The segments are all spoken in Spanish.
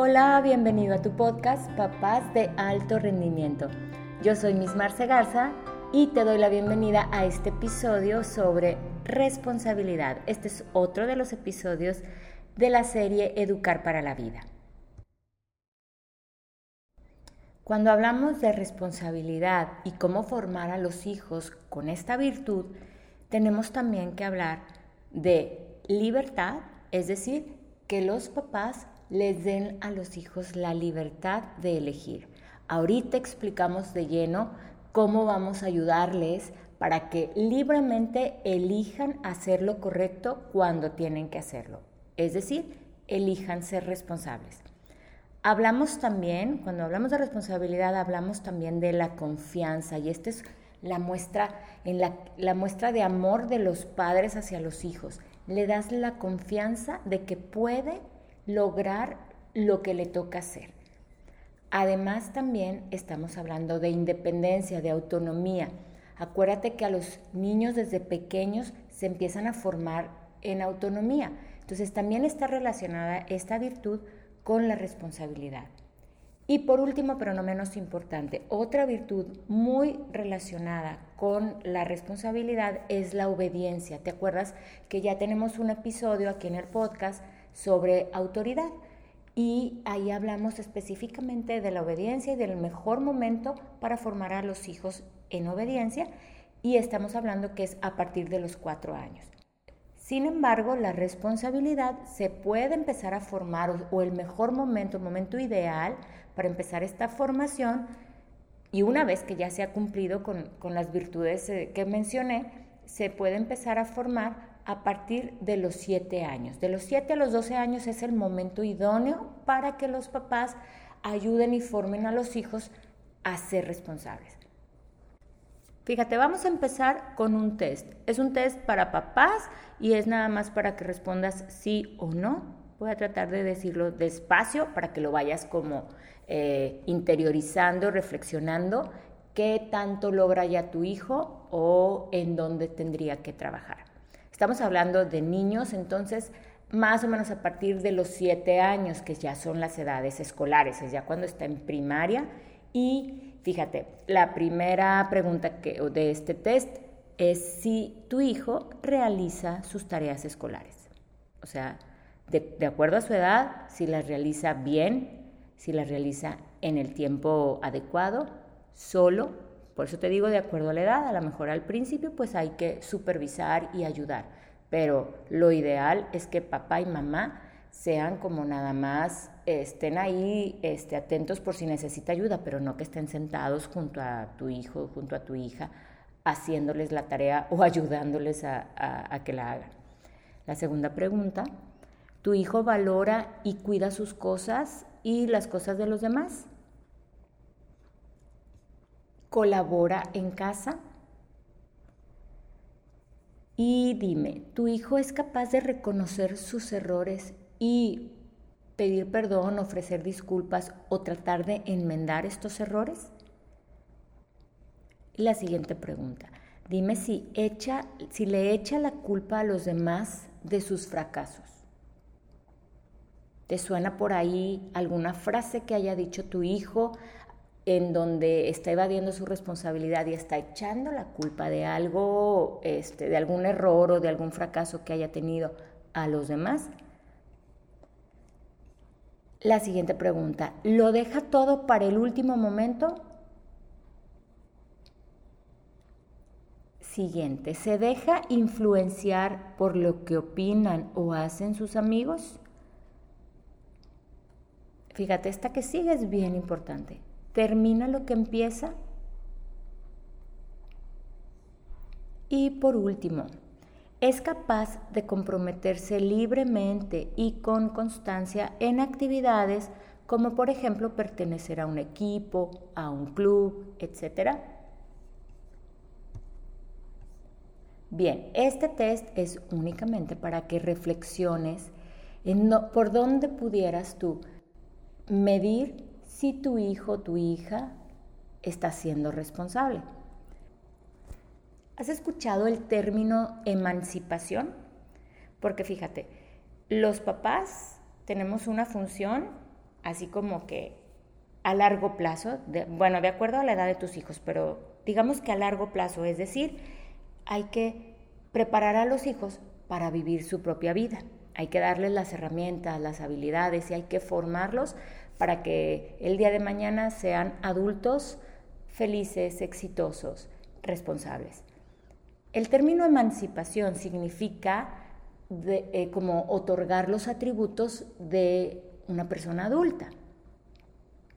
Hola, bienvenido a tu podcast Papás de Alto Rendimiento. Yo soy Miss Marce Garza y te doy la bienvenida a este episodio sobre responsabilidad. Este es otro de los episodios de la serie Educar para la Vida. Cuando hablamos de responsabilidad y cómo formar a los hijos con esta virtud, tenemos también que hablar de libertad, es decir, que los papás les den a los hijos la libertad de elegir. Ahorita explicamos de lleno cómo vamos a ayudarles para que libremente elijan hacer lo correcto cuando tienen que hacerlo. Es decir, elijan ser responsables. Hablamos también, cuando hablamos de responsabilidad, hablamos también de la confianza y esta es la muestra, en la, la muestra de amor de los padres hacia los hijos. Le das la confianza de que puede lograr lo que le toca hacer. Además también estamos hablando de independencia, de autonomía. Acuérdate que a los niños desde pequeños se empiezan a formar en autonomía. Entonces también está relacionada esta virtud con la responsabilidad. Y por último, pero no menos importante, otra virtud muy relacionada con la responsabilidad es la obediencia. ¿Te acuerdas que ya tenemos un episodio aquí en el podcast sobre autoridad. Y ahí hablamos específicamente de la obediencia y del mejor momento para formar a los hijos en obediencia. Y estamos hablando que es a partir de los cuatro años. Sin embargo, la responsabilidad se puede empezar a formar o el mejor momento, el momento ideal para empezar esta formación y una vez que ya se ha cumplido con, con las virtudes eh, que mencioné, se puede empezar a formar a partir de los 7 años. De los 7 a los 12 años es el momento idóneo para que los papás ayuden y formen a los hijos a ser responsables. Fíjate, vamos a empezar con un test. Es un test para papás y es nada más para que respondas sí o no. Voy a tratar de decirlo despacio para que lo vayas como eh, interiorizando, reflexionando qué tanto logra ya tu hijo o en dónde tendría que trabajar. Estamos hablando de niños, entonces, más o menos a partir de los siete años, que ya son las edades escolares, es ya cuando está en primaria. Y fíjate, la primera pregunta de este test es si tu hijo realiza sus tareas escolares. O sea, de, acuerdo a su edad, si las realiza bien, si las realiza en el tiempo adecuado, solo por eso te digo, de acuerdo a la edad, a lo mejor al principio pues hay que supervisar y ayudar, pero lo ideal es que papá y mamá sean como nada más, estén ahí este, atentos por si necesita ayuda, pero no que estén sentados junto a tu hijo, junto a tu hija, haciéndoles la tarea o ayudándoles a, a que la hagan. La segunda pregunta, ¿tu hijo valora y cuida sus cosas y las cosas de los demás? Colabora en casa? Y dime, ¿tu hijo es capaz de reconocer sus errores y pedir perdón, ofrecer disculpas o tratar de enmendar estos errores? la siguiente pregunta, dime si, echa, si le echa la culpa a los demás de sus fracasos. ¿Te suena por ahí alguna frase que haya dicho tu hijo, en donde está evadiendo su responsabilidad y está echando la culpa de algo, este, de algún error o de algún fracaso que haya tenido a los demás. La siguiente pregunta, ¿lo deja todo para el último momento? Siguiente, ¿se deja influenciar por lo que opinan o hacen sus amigos? Fíjate, esta que sigue es bien importante termina lo que empieza. Y por último, es capaz de comprometerse libremente y con constancia en actividades como por ejemplo pertenecer a un equipo, a un club, etc. Bien, este test es únicamente para que reflexiones en por dónde pudieras tú medir si tu hijo tu hija está siendo responsable. ¿Has escuchado el término emancipación? Porque fíjate, los papás tenemos una función así como que a largo plazo, bueno, de acuerdo a la edad de tus hijos, pero digamos que a largo plazo, es decir, hay que preparar a los hijos para vivir su propia vida. Hay que darles las herramientas, las habilidades y hay que formarlos para que el día de mañana sean adultos felices, exitosos, responsables. El término emancipación significa eh, como otorgar los atributos de una persona adulta.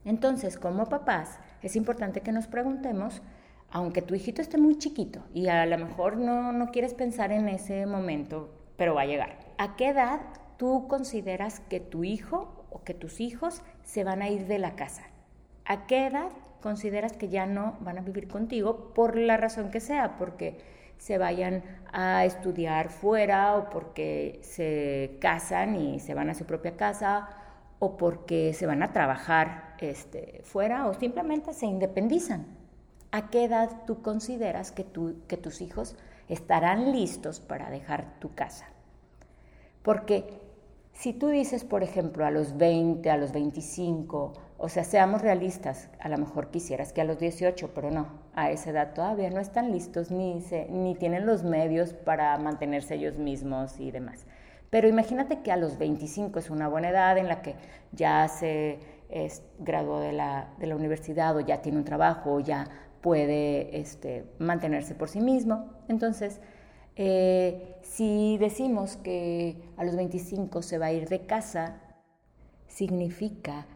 Entonces, como papás, es importante que nos preguntemos, aunque tu hijito esté muy chiquito y a lo mejor no, no quieres pensar en ese momento, pero va a llegar, ¿a qué edad tú consideras que tu hijo o que tus hijos se van a ir de la casa? ¿A qué edad consideras que ya no van a vivir contigo por la razón que sea? Porque se vayan a estudiar fuera o porque se casan y se van a su propia casa o porque se van a trabajar este, fuera o simplemente se independizan. ¿A qué edad tú consideras que, que tus hijos estarán listos para dejar tu casa? Porque si tú dices, por ejemplo, a los 20, a los 25, o sea, seamos realistas, a lo mejor quisieras que a los 18, pero no, a esa edad todavía no están listos ni, tienen los medios para mantenerse ellos mismos y demás. Pero imagínate que a los 25 es una buena edad en la que ya se graduó de la, de la, universidad o ya tiene un trabajo o ya puede este, mantenerse por sí mismo. Entonces, eh, si decimos que a los 25 se va a ir de casa, significa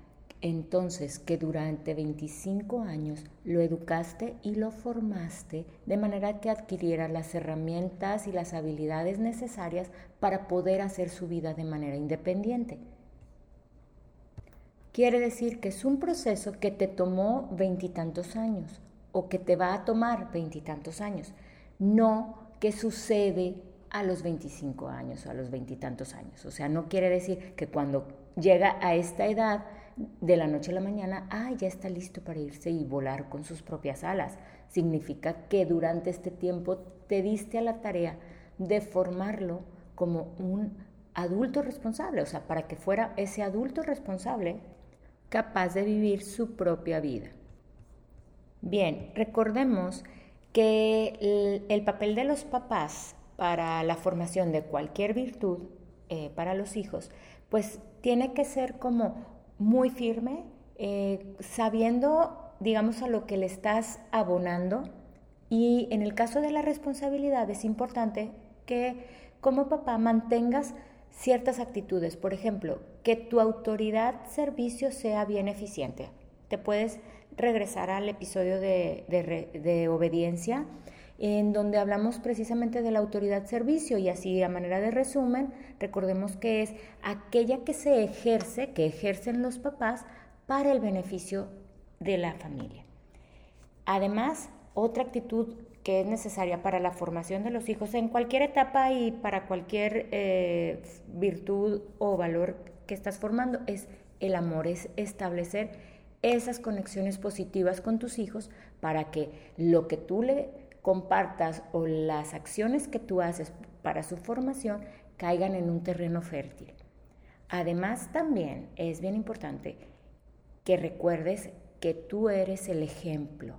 entonces que durante 25 años lo educaste y lo formaste de manera que adquiriera las herramientas y las habilidades necesarias para poder hacer su vida de manera independiente. Quiere decir que es un proceso que te tomó veintitantos años o que te va a tomar veintitantos años, no sucede a los 25 años o a los veintitantos años. O sea, no quiere decir que cuando llega a esta edad, de la noche a la mañana, ah, ya está listo para irse y volar con sus propias alas. Significa que durante este tiempo te diste a la tarea de formarlo como un adulto responsable, o sea, para que fuera ese adulto responsable capaz de vivir su propia vida. Bien, recordemos que el, papel de los papás para la formación de cualquier virtud eh, para los hijos, pues tiene que ser como muy firme, eh, sabiendo, digamos, a lo que le estás abonando. Y en el caso de la responsabilidad es importante que como papá mantengas ciertas actitudes. Por ejemplo, que tu autoridad servicio sea bien eficiente. Te puedes regresar al episodio de, obediencia, en donde hablamos precisamente de la autoridad servicio y así a manera de resumen, recordemos que es aquella que se ejerce, que ejercen los papás para el beneficio de la familia. Además, otra actitud que es necesaria para la formación de los hijos en cualquier etapa y para cualquier eh, virtud o valor que estás formando es el amor, es establecer esas conexiones positivas con tus hijos para que lo que tú le compartas o las acciones que tú haces para su formación caigan en un terreno fértil. Además, también es bien importante que recuerdes que tú eres el ejemplo,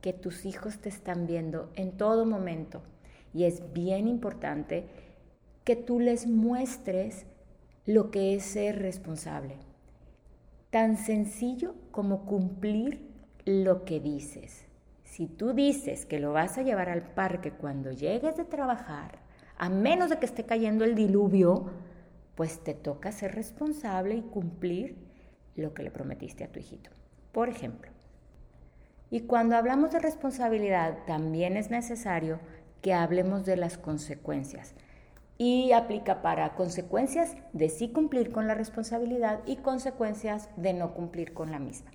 que tus hijos te están viendo en todo momento. Y es bien importante que tú les muestres lo que es ser responsable tan sencillo como cumplir lo que dices. Si tú dices que lo vas a llevar al parque cuando llegues de trabajar, a menos de que esté cayendo el diluvio, pues te toca ser responsable y cumplir lo que le prometiste a tu hijito. Por ejemplo, y cuando hablamos de responsabilidad, también es necesario que hablemos de las consecuencias y aplica para consecuencias de sí cumplir con la responsabilidad y consecuencias de no cumplir con la misma.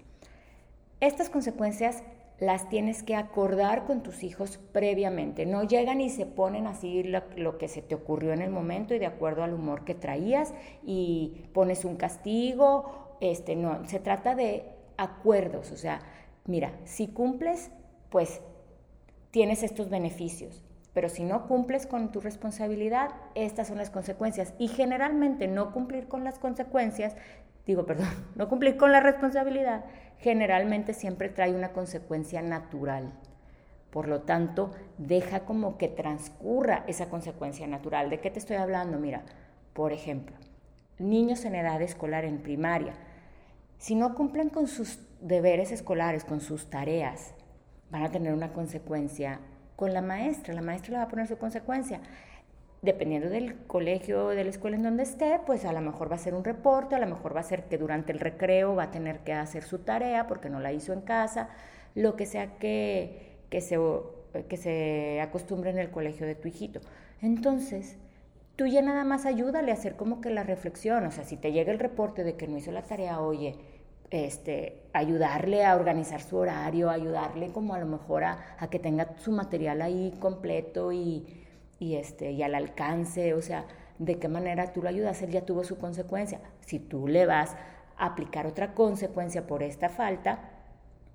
Estas consecuencias las tienes que acordar con tus hijos previamente. No llegan y se ponen así lo, que se te ocurrió en el momento y de acuerdo al humor que traías y pones un castigo. Este, no, se trata de acuerdos. O sea, mira, si cumples, pues tienes estos beneficios pero si no cumples con tu responsabilidad, estas son las consecuencias. Y generalmente no cumplir con las consecuencias digo, perdón, no cumplir con la responsabilidad, generalmente siempre trae una consecuencia natural. Por lo tanto, deja como que transcurra esa consecuencia natural. ¿De qué te estoy hablando? Mira, por ejemplo, niños en edad escolar en primaria, si no cumplen con sus deberes escolares, con sus tareas, van a tener una consecuencia con la maestra. La maestra le va a poner su consecuencia. Dependiendo del colegio, de la escuela en donde esté, pues a lo mejor va a ser un reporte, a lo mejor va a ser que durante el recreo va a tener que hacer su tarea porque no la hizo en casa, lo que sea que, que, se, que se acostumbre en el colegio de tu hijito. Entonces, tú ya nada más ayúdale a hacer como que la reflexión, o sea, si te llega el reporte de que no hizo la tarea, oye, este, ayudarle a organizar su horario, ayudarle como a lo mejor a, que tenga su material ahí completo y, y, este, y al alcance, o sea, de qué manera tú lo ayudas, él ya tuvo su consecuencia. Si tú le vas a aplicar otra consecuencia por esta falta,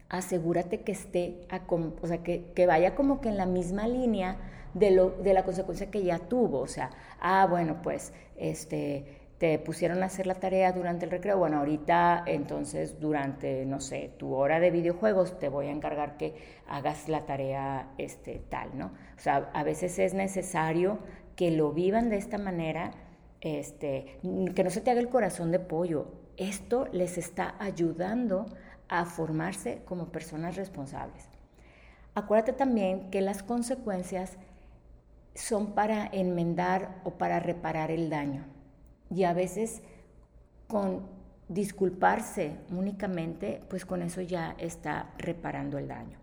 asegúrate que esté, o sea, que, que, vaya como que en la misma línea de, lo, de la consecuencia que ya tuvo, o sea, ah, bueno, pues, este, te pusieron a hacer la tarea durante el recreo, bueno, ahorita entonces durante, no sé, tu hora de videojuegos te voy a encargar que hagas la tarea este, tal, ¿no? O sea, a veces es necesario que lo vivan de esta manera, este, que no se te haga el corazón de pollo. Esto les está ayudando a formarse como personas responsables. Acuérdate también que las consecuencias son para enmendar o para reparar el daño y a veces con disculparse únicamente, pues con eso ya está reparando el daño.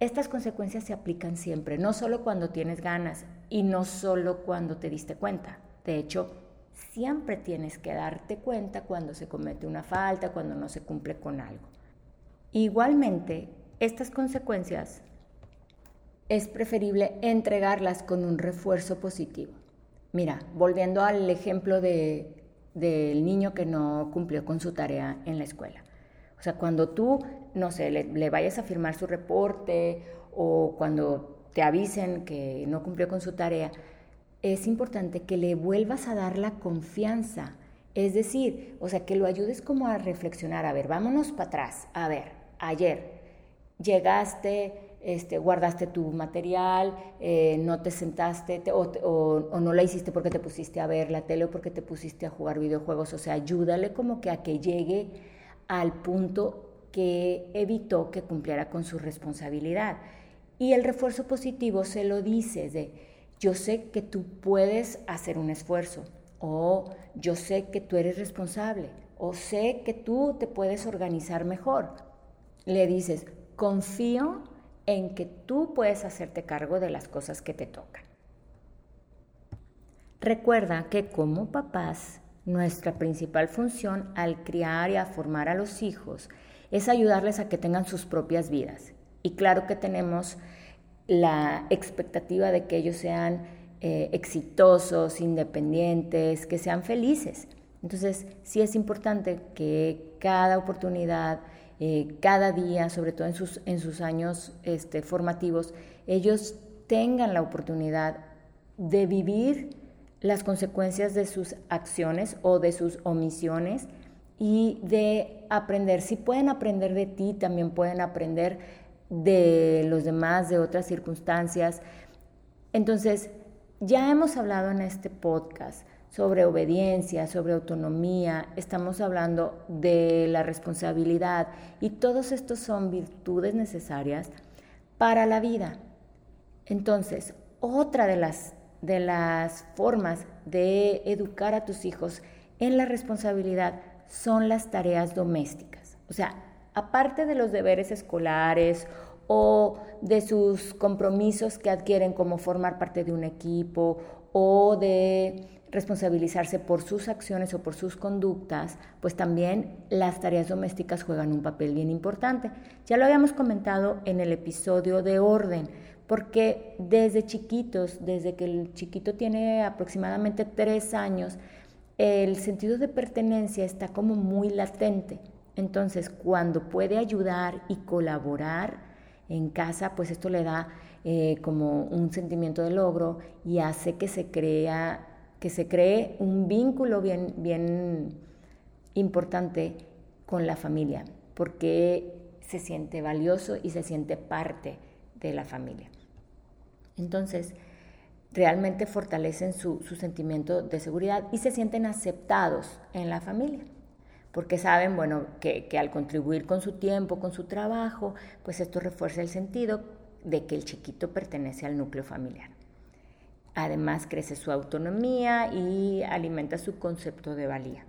Estas consecuencias se aplican siempre, no solo cuando tienes ganas y no solo cuando te diste cuenta. De hecho, siempre tienes que darte cuenta cuando se comete una falta, cuando no se cumple con algo. Igualmente, estas consecuencias es preferible entregarlas con un refuerzo positivo. Mira, volviendo al ejemplo de, del niño que no cumplió con su tarea en la escuela. O sea, cuando tú, no sé, le, vayas a firmar su reporte o cuando te avisen que no cumplió con su tarea, es importante que le vuelvas a dar la confianza. Es decir, o sea, que lo ayudes como a reflexionar. A ver, vámonos para atrás. A ver, ayer llegaste, este, guardaste tu material, eh, no te sentaste o, no la hiciste porque te pusiste a ver la tele o porque te pusiste a jugar videojuegos. O sea, ayúdale como que a que llegue al punto que evitó que cumpliera con su responsabilidad. Y el refuerzo positivo se lo dices de, yo sé que tú puedes hacer un esfuerzo o yo sé que tú eres responsable o sé que tú te puedes organizar mejor. Le dices, confío en que tú puedes hacerte cargo de las cosas que te tocan. Recuerda que como papás, nuestra principal función al criar y a formar a los hijos es ayudarles a que tengan sus propias vidas. Y claro que tenemos la expectativa de que ellos sean eh, exitosos, independientes, que sean felices. Entonces, sí es importante que cada oportunidad eh, cada día, sobre todo en sus, en sus años este, formativos, ellos tengan la oportunidad de vivir las consecuencias de sus acciones o de sus omisiones y de aprender. Si pueden aprender de ti, también pueden aprender de los demás, de otras circunstancias. Entonces, ya hemos hablado en este podcast sobre obediencia, sobre autonomía, estamos hablando de la responsabilidad y todos estos son virtudes necesarias para la vida. Entonces, otra de las, de las formas de educar a tus hijos en la responsabilidad son las tareas domésticas. O sea, aparte de los deberes escolares o de sus compromisos que adquieren como formar parte de un equipo o de responsabilizarse por sus acciones o por sus conductas, pues también las tareas domésticas juegan un papel bien importante. Ya lo habíamos comentado en el episodio de orden, porque desde chiquitos, desde que el chiquito tiene aproximadamente tres años, el sentido de pertenencia está como muy latente. Entonces, cuando puede ayudar y colaborar en casa, pues esto le da eh, como un sentimiento de logro y hace que se crea que se cree un vínculo bien, bien importante con la familia, porque se siente valioso y se siente parte de la familia. Entonces, realmente fortalecen su, sentimiento de seguridad y se sienten aceptados en la familia, porque saben, bueno, que, que al contribuir con su tiempo, con su trabajo, pues esto refuerza el sentido de que el chiquito pertenece al núcleo familiar. Además, crece su autonomía y alimenta su concepto de valía.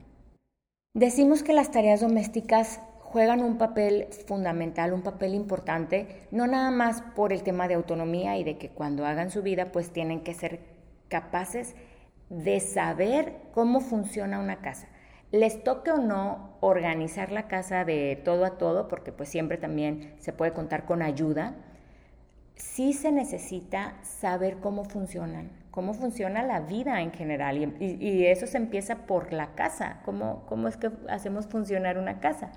Decimos que las tareas domésticas juegan un papel fundamental, un papel importante, no nada más por el tema de autonomía y de que cuando hagan su vida pues tienen que ser capaces de saber cómo funciona una casa. Les toque o no organizar la casa de todo a todo, porque pues siempre también se puede contar con ayuda, sí se necesita saber cómo funcionan, cómo funciona la vida en general. Y, eso se empieza por la casa, cómo, cómo es que hacemos funcionar una casa.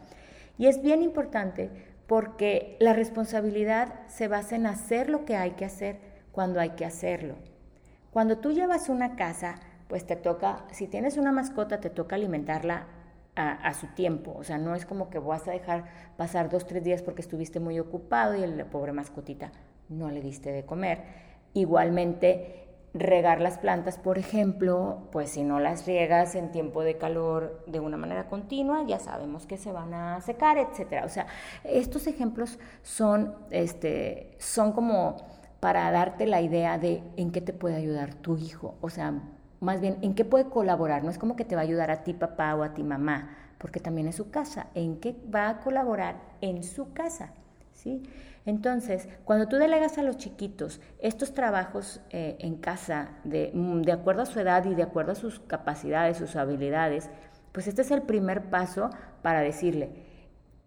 Y es bien importante porque la responsabilidad se basa en hacer lo que hay que hacer cuando hay que hacerlo. Cuando tú llevas una casa, pues te toca, si tienes una mascota, te toca alimentarla a, su tiempo. O sea, no es como que vas a dejar pasar dos, tres días porque estuviste muy ocupado y la pobre mascotita no le diste de comer. Igualmente, regar las plantas, por ejemplo, pues si no las riegas en tiempo de calor de una manera continua, ya sabemos que se van a secar, etcétera. O sea, estos ejemplos son, este, son como para darte la idea de en qué te puede ayudar tu hijo, o sea, más bien en qué puede colaborar. No es como que te va a ayudar a ti papá o a ti mamá, porque también es su casa. ¿En qué va a colaborar en su casa? ¿Sí? Entonces, cuando tú delegas a los chiquitos estos trabajos eh, en casa mm, de, acuerdo a su edad y de acuerdo a sus capacidades, sus habilidades, pues este es el primer paso para decirle,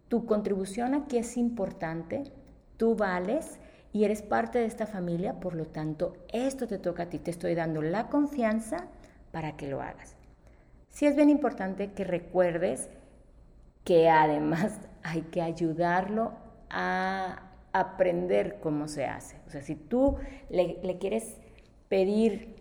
tu contribución aquí es importante, tú vales y eres parte de esta familia, por lo tanto, esto te toca a ti, te estoy dando la confianza para que lo hagas. Sí es bien importante que recuerdes que además hay que ayudarlo a aprender cómo se hace. O sea, si tú le, quieres pedir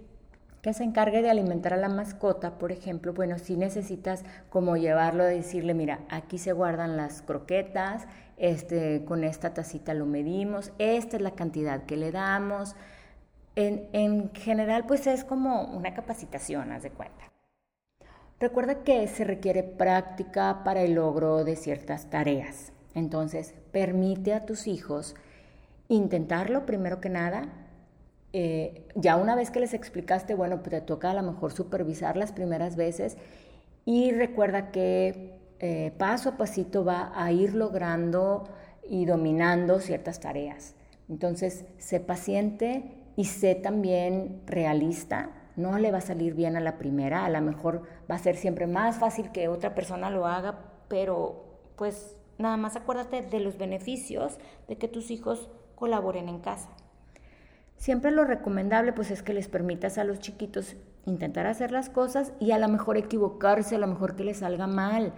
que se encargue de alimentar a la mascota, por ejemplo, bueno, si necesitas como llevarlo a decirle, mira, aquí se guardan las croquetas, este, con esta tacita lo medimos, esta es la cantidad que le damos. En, en general, pues es como una capacitación, haz de cuenta. Recuerda que se requiere práctica para el logro de ciertas tareas. Entonces, permite a tus hijos intentarlo primero que nada. Eh, ya una vez que les explicaste, bueno, pues te toca a lo mejor supervisar las primeras veces y recuerda que eh, paso a pasito va a ir logrando y dominando ciertas tareas. Entonces, sé paciente y sé también realista. No le va a salir bien a la primera, a lo mejor va a ser siempre más fácil que otra persona lo haga, pero pues Nada más acuérdate de los beneficios de que tus hijos colaboren en casa. Siempre lo recomendable pues es que les permitas a los chiquitos intentar hacer las cosas y a lo mejor equivocarse, a lo mejor que les salga mal.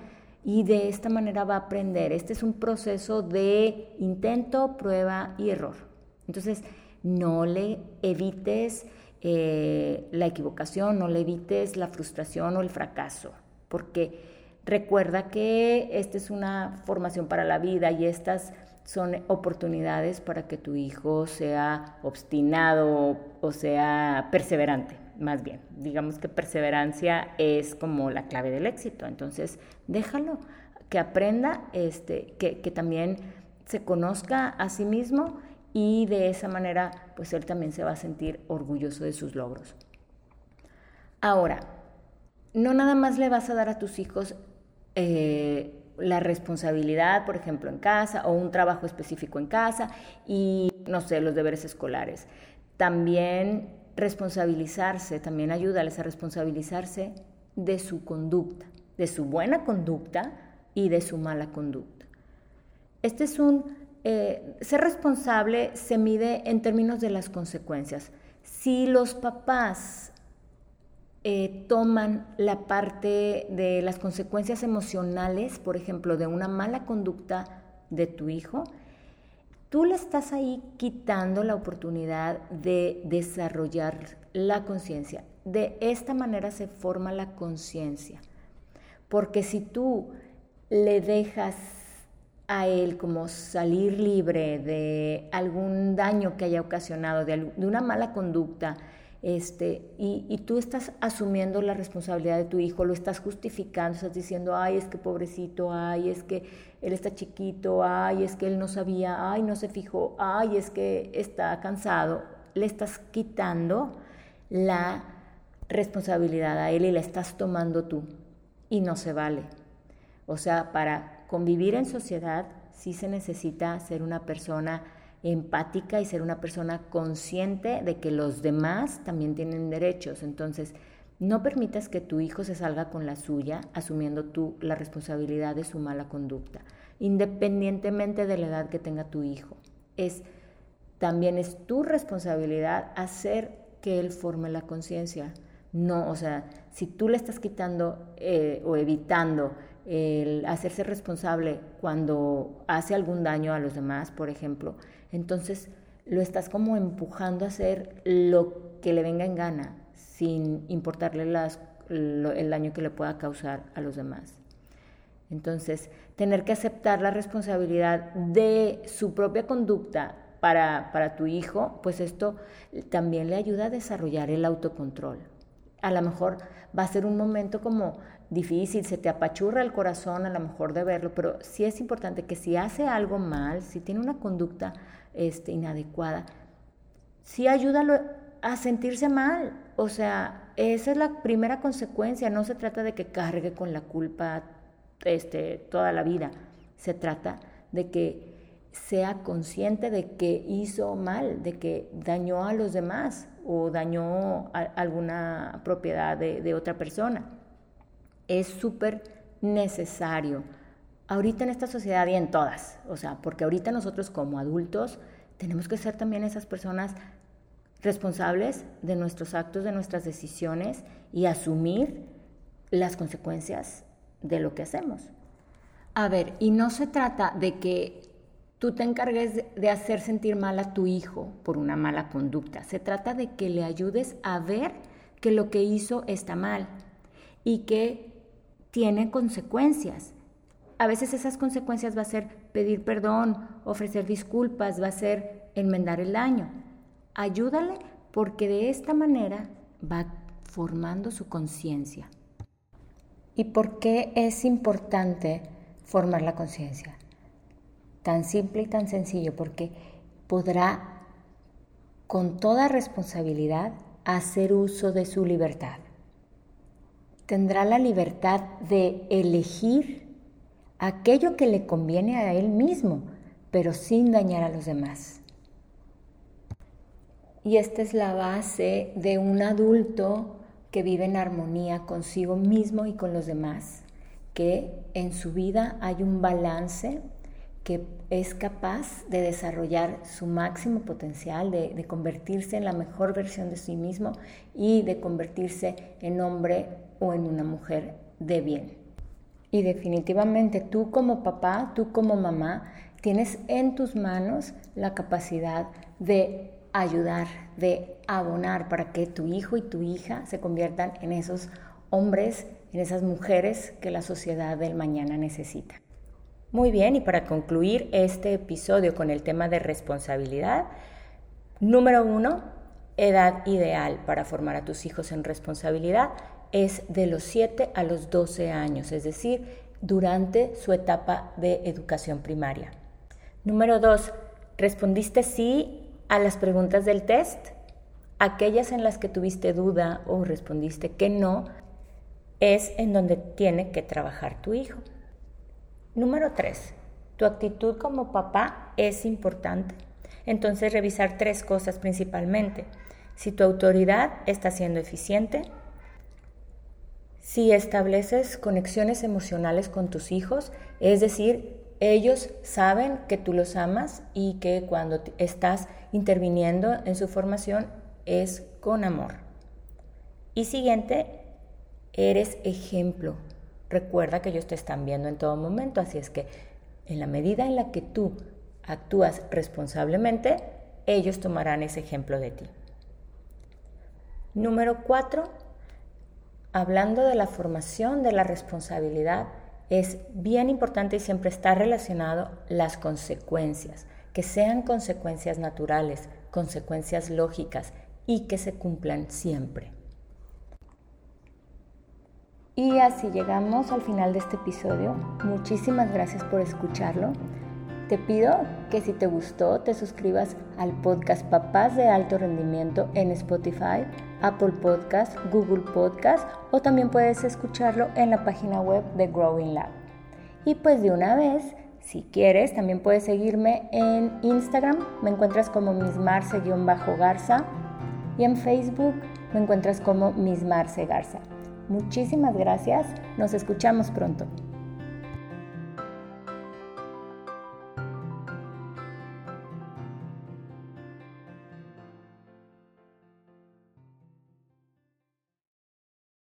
Y de esta manera va a aprender. Este es un proceso de intento, prueba y error. Entonces, no le evites eh, la equivocación, no le evites la frustración o el fracaso, porque Recuerda que esta es una formación para la vida y estas son oportunidades para que tu hijo sea obstinado o sea perseverante, más bien. Digamos que perseverancia es como la clave del éxito. Entonces, déjalo, que aprenda, este, que, que también se conozca a sí mismo y de esa manera, pues él también se va a sentir orgulloso de sus logros. Ahora, no nada más le vas a dar a tus hijos eh, la responsabilidad, por ejemplo, en casa o un trabajo específico en casa y, no sé, los deberes escolares. También responsabilizarse, también ayudarles a responsabilizarse de su conducta, de su buena conducta y de su mala conducta. Este es un, eh, ser responsable se mide en términos de las consecuencias. Si los papás eh, toman la parte de las consecuencias emocionales, por ejemplo, de una mala conducta de tu hijo, tú le estás ahí quitando la oportunidad de desarrollar la conciencia. De esta manera se forma la conciencia. porque si tú le dejas a él como salir libre de algún daño que haya ocasionado, de, una mala conducta, este, y, tú estás asumiendo la responsabilidad de tu hijo, lo estás justificando, estás diciendo, ay, es que pobrecito, ay, es que él está chiquito, ay, es que él no sabía, ay, no se fijó, ay, es que está cansado, le estás quitando la responsabilidad a él y la estás tomando tú, y no se vale. O sea, para convivir en sociedad sí se necesita ser una persona empática y ser una persona consciente de que los demás también tienen derechos. Entonces, no permitas que tu hijo se salga con la suya, asumiendo tú la responsabilidad de su mala conducta, independientemente de la edad que tenga tu hijo. Es también es tu responsabilidad hacer que él forme la conciencia. No, o sea, si tú le estás quitando eh, o evitando el hacerse responsable cuando hace algún daño a los demás, por ejemplo, entonces lo estás como empujando a hacer lo que le venga en gana, sin importarle las, el daño que le pueda causar a los demás. Entonces, tener que aceptar la responsabilidad de su propia conducta para, para tu hijo, pues esto también le ayuda a desarrollar el autocontrol. A lo mejor va a ser un momento como difícil, se te apachurra el corazón a lo mejor de verlo, pero sí es importante que si hace algo mal, si tiene una conducta este, inadecuada, sí ayúdalo a sentirse mal. O sea, esa es la primera consecuencia. No se trata de que cargue con la culpa este, toda la vida. Se trata de que sea consciente de que hizo mal, de que dañó a los demás o dañó alguna propiedad de otra persona es súper necesario. Ahorita en esta sociedad y en todas, o sea, porque ahorita nosotros como adultos tenemos que ser también esas personas responsables de nuestros actos, de nuestras decisiones y asumir las consecuencias de lo que hacemos. A ver, y no se trata de que tú te encargues de hacer sentir mal a tu hijo por una mala conducta. Se trata de que le ayudes a ver que lo que hizo está mal y que tiene consecuencias. A veces esas consecuencias va a ser pedir perdón, ofrecer disculpas, va a ser enmendar el daño. Ayúdale porque de esta manera va formando su conciencia. ¿Y por qué es importante formar la conciencia? Tan simple y tan sencillo, porque podrá con toda responsabilidad hacer uso de su libertad tendrá la libertad de elegir aquello que le conviene a él mismo, pero sin dañar a los demás. Y esta es la base de un adulto que vive en armonía consigo mismo y con los demás, que en su vida hay un balance que es capaz de desarrollar su máximo potencial, de, convertirse en la mejor versión de sí mismo y de convertirse en hombre o en una mujer de bien. Y definitivamente tú como papá, tú como mamá, tienes en tus manos la capacidad de ayudar, de abonar para que tu hijo y tu hija se conviertan en esos hombres, en esas mujeres que la sociedad del mañana necesita. Muy bien, y para concluir este episodio con el tema de responsabilidad, número uno, edad ideal para formar a tus hijos en responsabilidad es de los 7 a los 12 años, es decir, durante su etapa de educación primaria. Número dos, ¿respondiste sí a las preguntas del test? Aquellas en las que tuviste duda o respondiste que no, es en donde tiene que trabajar tu hijo. Número 3. Tu actitud como papá es importante. Entonces revisar tres cosas principalmente. Si tu autoridad está siendo eficiente, si estableces conexiones emocionales con tus hijos, es decir, ellos saben que tú los amas y que cuando estás interviniendo en su formación es con amor. Y siguiente, eres ejemplo Recuerda que ellos te están viendo en todo momento, así es que en la medida en la que tú actúas responsablemente, ellos tomarán ese ejemplo de ti. Número cuatro, hablando de la formación de la responsabilidad, es bien importante y siempre está relacionado las consecuencias, que sean consecuencias naturales, consecuencias lógicas y que se cumplan siempre. Y así llegamos al final de este episodio. Muchísimas gracias por escucharlo. Te pido que si te gustó te suscribas al podcast Papás de Alto Rendimiento en Spotify, Apple Podcast, Google Podcast o también puedes escucharlo en la página web de Growing Lab. Y pues de una vez, si quieres, también puedes seguirme en Instagram, me encuentras como mismarce-garza y en Facebook me encuentras como mismarce garza. Muchísimas gracias, nos escuchamos pronto.